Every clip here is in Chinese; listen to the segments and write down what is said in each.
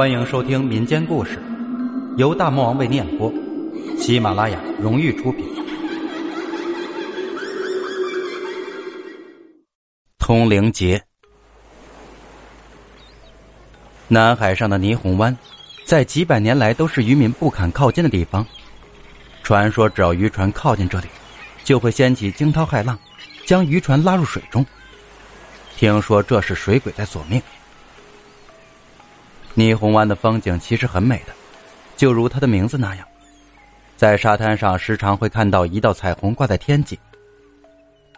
欢迎收听民间故事，由大魔王为你演播，喜马拉雅荣誉出品。通灵节，南海上的霓虹湾，在几百年来都是渔民不敢靠近的地方。传说只要渔船靠近这里，就会掀起惊涛骇浪，将渔船拉入水中。听说这是水鬼在索命。霓虹湾的风景其实很美的，就如它的名字那样，在沙滩上时常会看到一道彩虹挂在天际。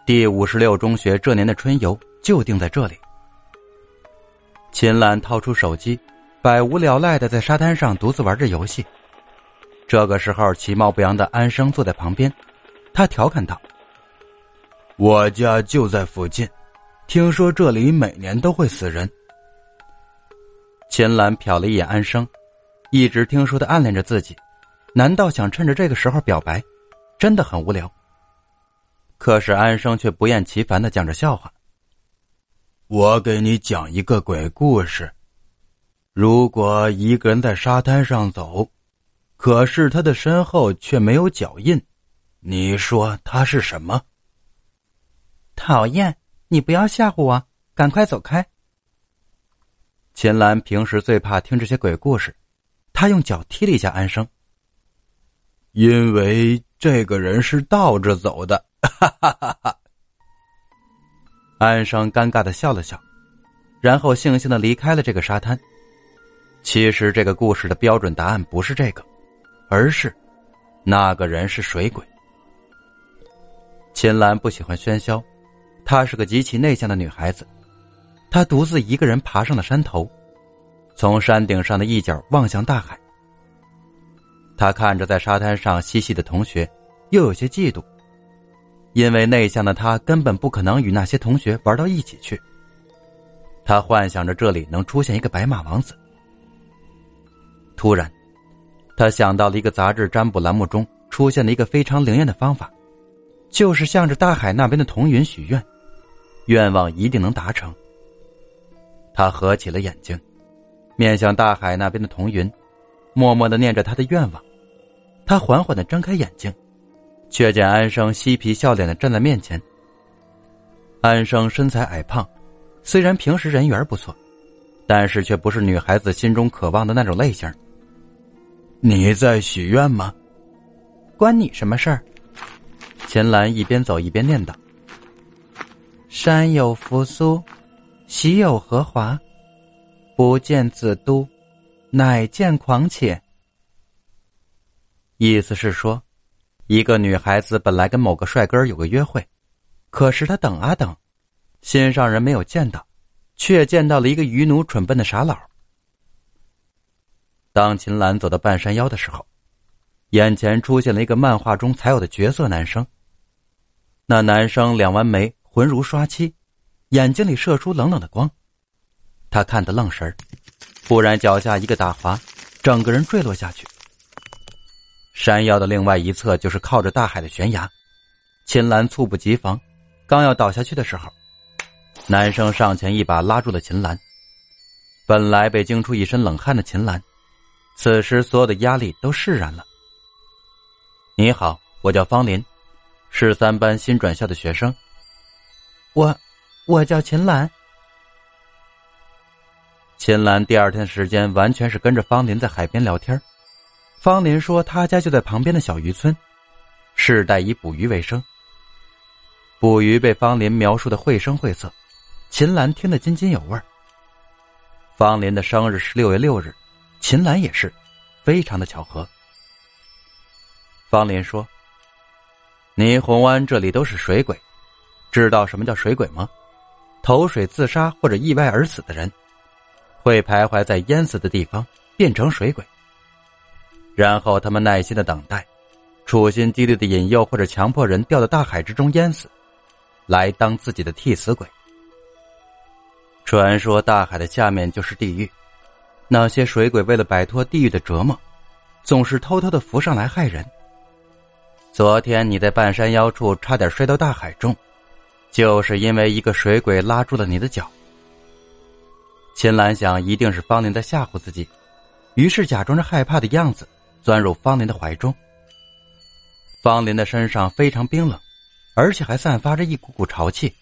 第五十六中学这年的春游就定在这里。秦岚掏出手机，百无聊赖的在沙滩上独自玩着游戏。这个时候，其貌不扬的安生坐在旁边，他调侃道：“我家就在附近，听说这里每年都会死人。”秦岚瞟了一眼安生，一直听说他暗恋着自己，难道想趁着这个时候表白？真的很无聊。可是安生却不厌其烦的讲着笑话。我给你讲一个鬼故事：如果一个人在沙滩上走，可是他的身后却没有脚印，你说他是什么？讨厌！你不要吓唬我，赶快走开。秦岚平时最怕听这些鬼故事，他用脚踢了一下安生。因为这个人是倒着走的，哈哈哈哈！安生尴尬的笑了笑，然后悻悻的离开了这个沙滩。其实这个故事的标准答案不是这个，而是那个人是水鬼。秦岚不喜欢喧嚣，她是个极其内向的女孩子。他独自一个人爬上了山头，从山顶上的一角望向大海。他看着在沙滩上嬉戏的同学，又有些嫉妒，因为内向的他根本不可能与那些同学玩到一起去。他幻想着这里能出现一个白马王子。突然，他想到了一个杂志占卜栏目中出现的一个非常灵验的方法，就是向着大海那边的彤云许愿，愿望一定能达成。他合起了眼睛，面向大海那边的彤云，默默的念着他的愿望。他缓缓的睁开眼睛，却见安生嬉皮笑脸的站在面前。安生身材矮胖，虽然平时人缘不错，但是却不是女孩子心中渴望的那种类型。你在许愿吗？关你什么事儿？秦岚一边走一边念叨：“山有扶苏。”喜有何华，不见子都，乃见狂且。意思是说，一个女孩子本来跟某个帅哥有个约会，可是她等啊等，心上人没有见到，却见到了一个愚奴蠢笨的傻佬。当秦岚走到半山腰的时候，眼前出现了一个漫画中才有的绝色男生。那男生两弯眉，浑如刷漆。眼睛里射出冷冷的光，他看得愣神，忽然脚下一个打滑，整个人坠落下去。山腰的另外一侧就是靠着大海的悬崖，秦岚猝不及防，刚要倒下去的时候，男生上前一把拉住了秦岚。本来被惊出一身冷汗的秦岚，此时所有的压力都释然了。你好，我叫方林，是三班新转校的学生，我。我叫秦岚。秦岚第二天时间完全是跟着方林在海边聊天。方林说他家就在旁边的小渔村，世代以捕鱼为生。捕鱼被方林描述的绘声绘色，秦岚听得津津有味。方林的生日是六月六日，秦岚也是，非常的巧合。方林说：“霓虹湾这里都是水鬼，知道什么叫水鬼吗？”投水自杀或者意外而死的人，会徘徊在淹死的地方，变成水鬼。然后他们耐心的等待，处心积虑的引诱或者强迫人掉到大海之中淹死，来当自己的替死鬼。传说大海的下面就是地狱，那些水鬼为了摆脱地狱的折磨，总是偷偷的浮上来害人。昨天你在半山腰处差点摔到大海中。就是因为一个水鬼拉住了你的脚。秦岚想，一定是方林在吓唬自己，于是假装着害怕的样子，钻入方林的怀中。方林的身上非常冰冷，而且还散发着一股股潮气。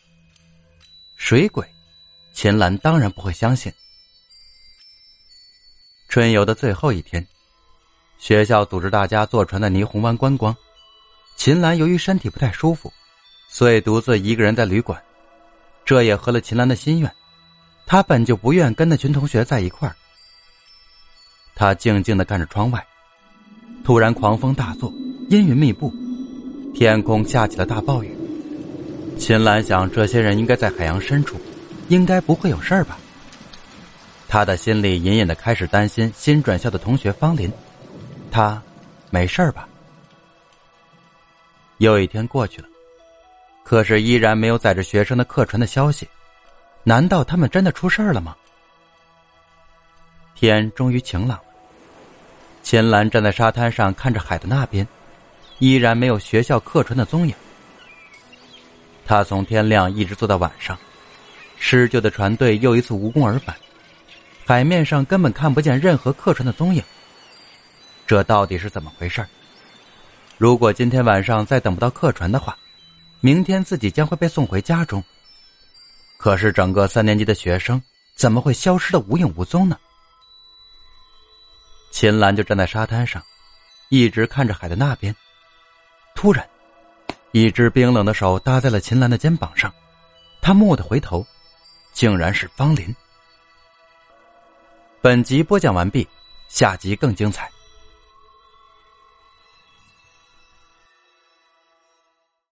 水鬼，秦岚当然不会相信。春游的最后一天，学校组织大家坐船在霓虹湾观光。秦岚由于身体不太舒服，所以独自一个人在旅馆。这也合了秦岚的心愿。她本就不愿跟那群同学在一块儿。她静静的看着窗外，突然狂风大作，阴云密布，天空下起了大暴雨。秦岚想，这些人应该在海洋深处，应该不会有事儿吧。他的心里隐隐的开始担心新转校的同学方林，他没事吧？又一天过去了，可是依然没有载着学生的客船的消息，难道他们真的出事了吗？天终于晴朗了，秦岚站在沙滩上看着海的那边，依然没有学校客船的踪影。他从天亮一直坐到晚上，施救的船队又一次无功而返。海面上根本看不见任何客船的踪影，这到底是怎么回事？如果今天晚上再等不到客船的话，明天自己将会被送回家中。可是整个三年级的学生怎么会消失的无影无踪呢？秦岚就站在沙滩上，一直看着海的那边。突然，一只冰冷的手搭在了秦岚的肩膀上，他蓦地回头，竟然是方林。本集播讲完毕，下集更精彩。